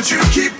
But you keep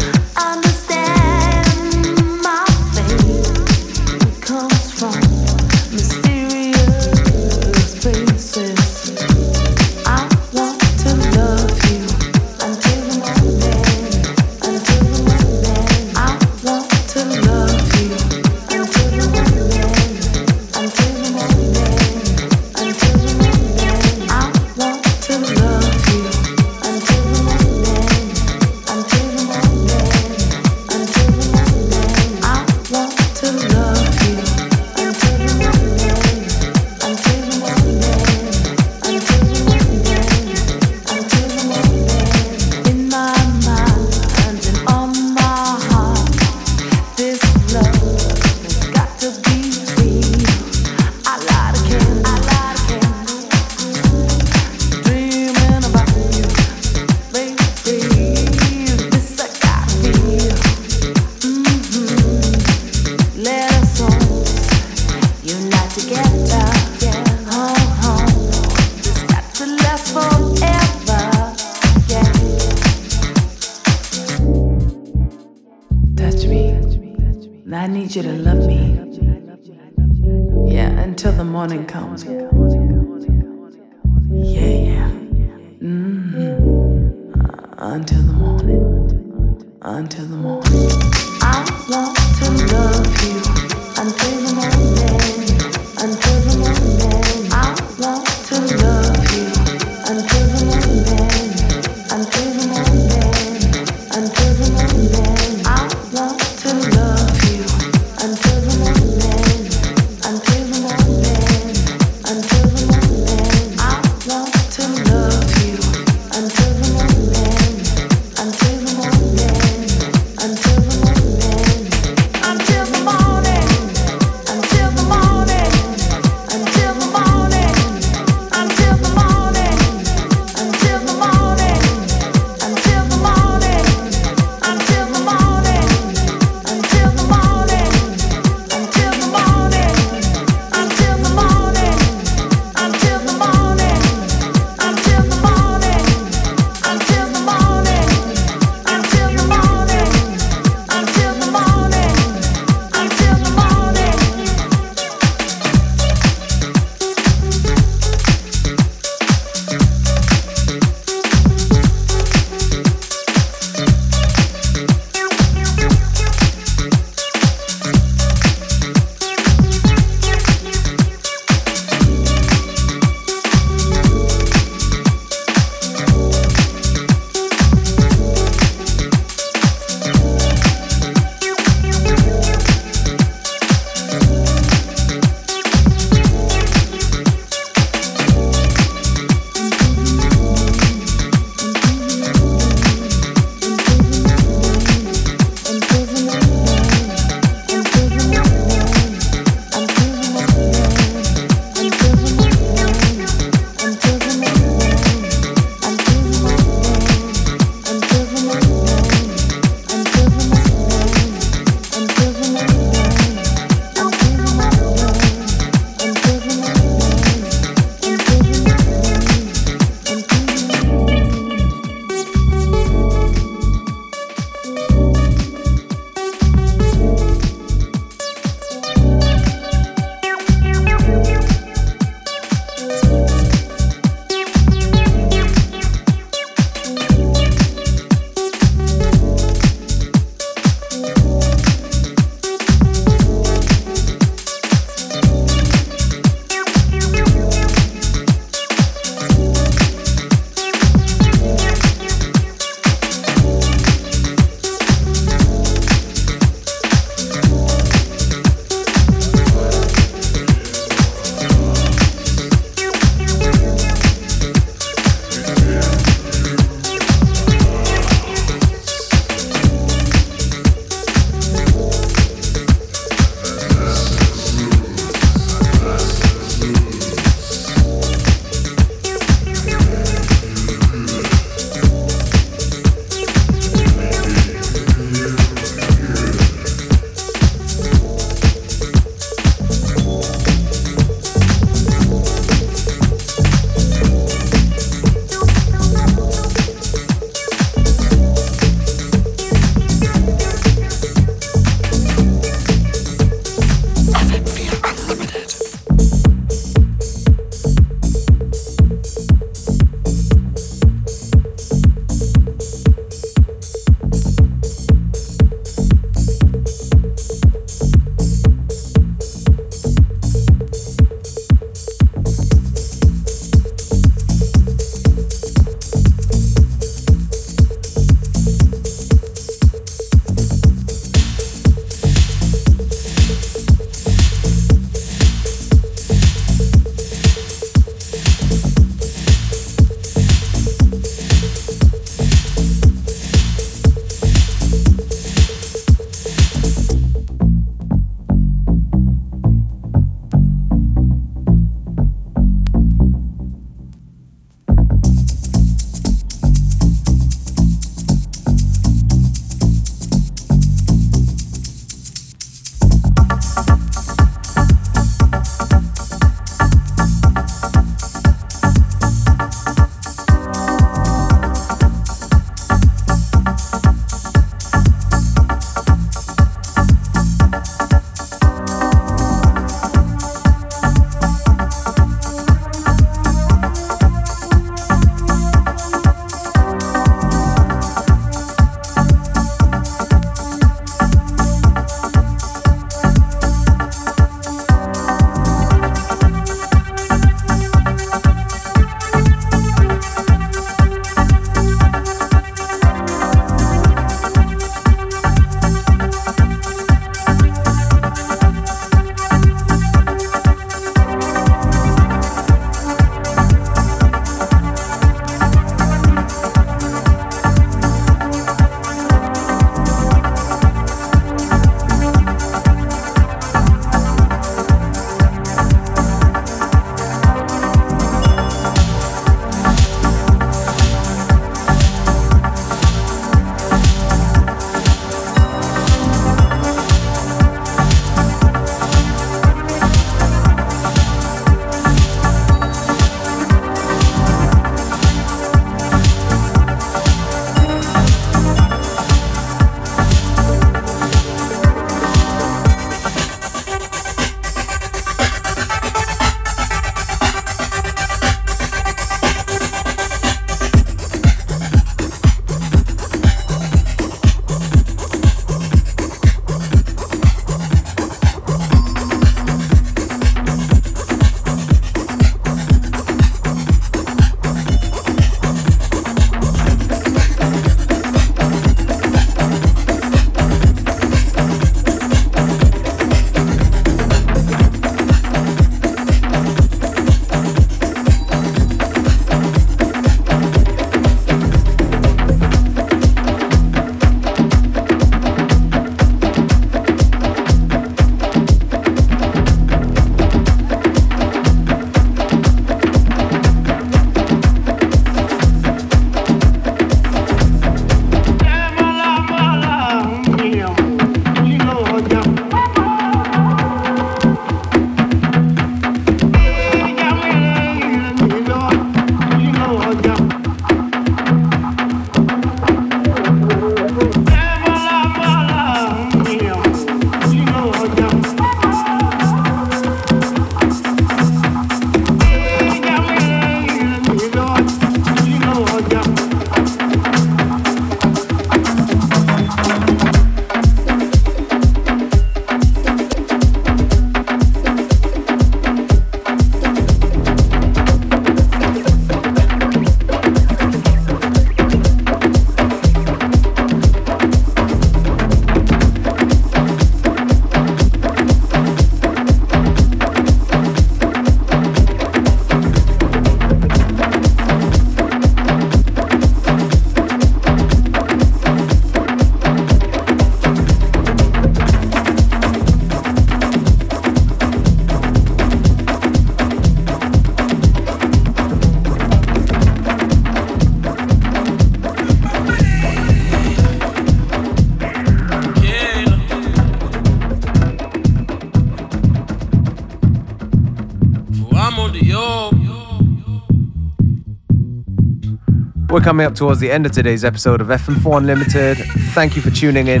Coming up towards the end of today's episode of FM4 Unlimited. Thank you for tuning in.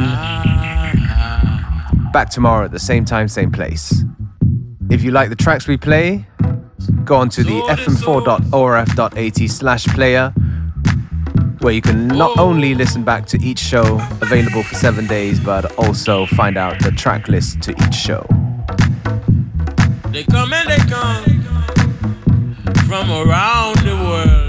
Back tomorrow at the same time, same place. If you like the tracks we play, go on to the fm4.orf.at slash player, where you can not only listen back to each show available for seven days, but also find out the track list to each show. They come and they come from around the world.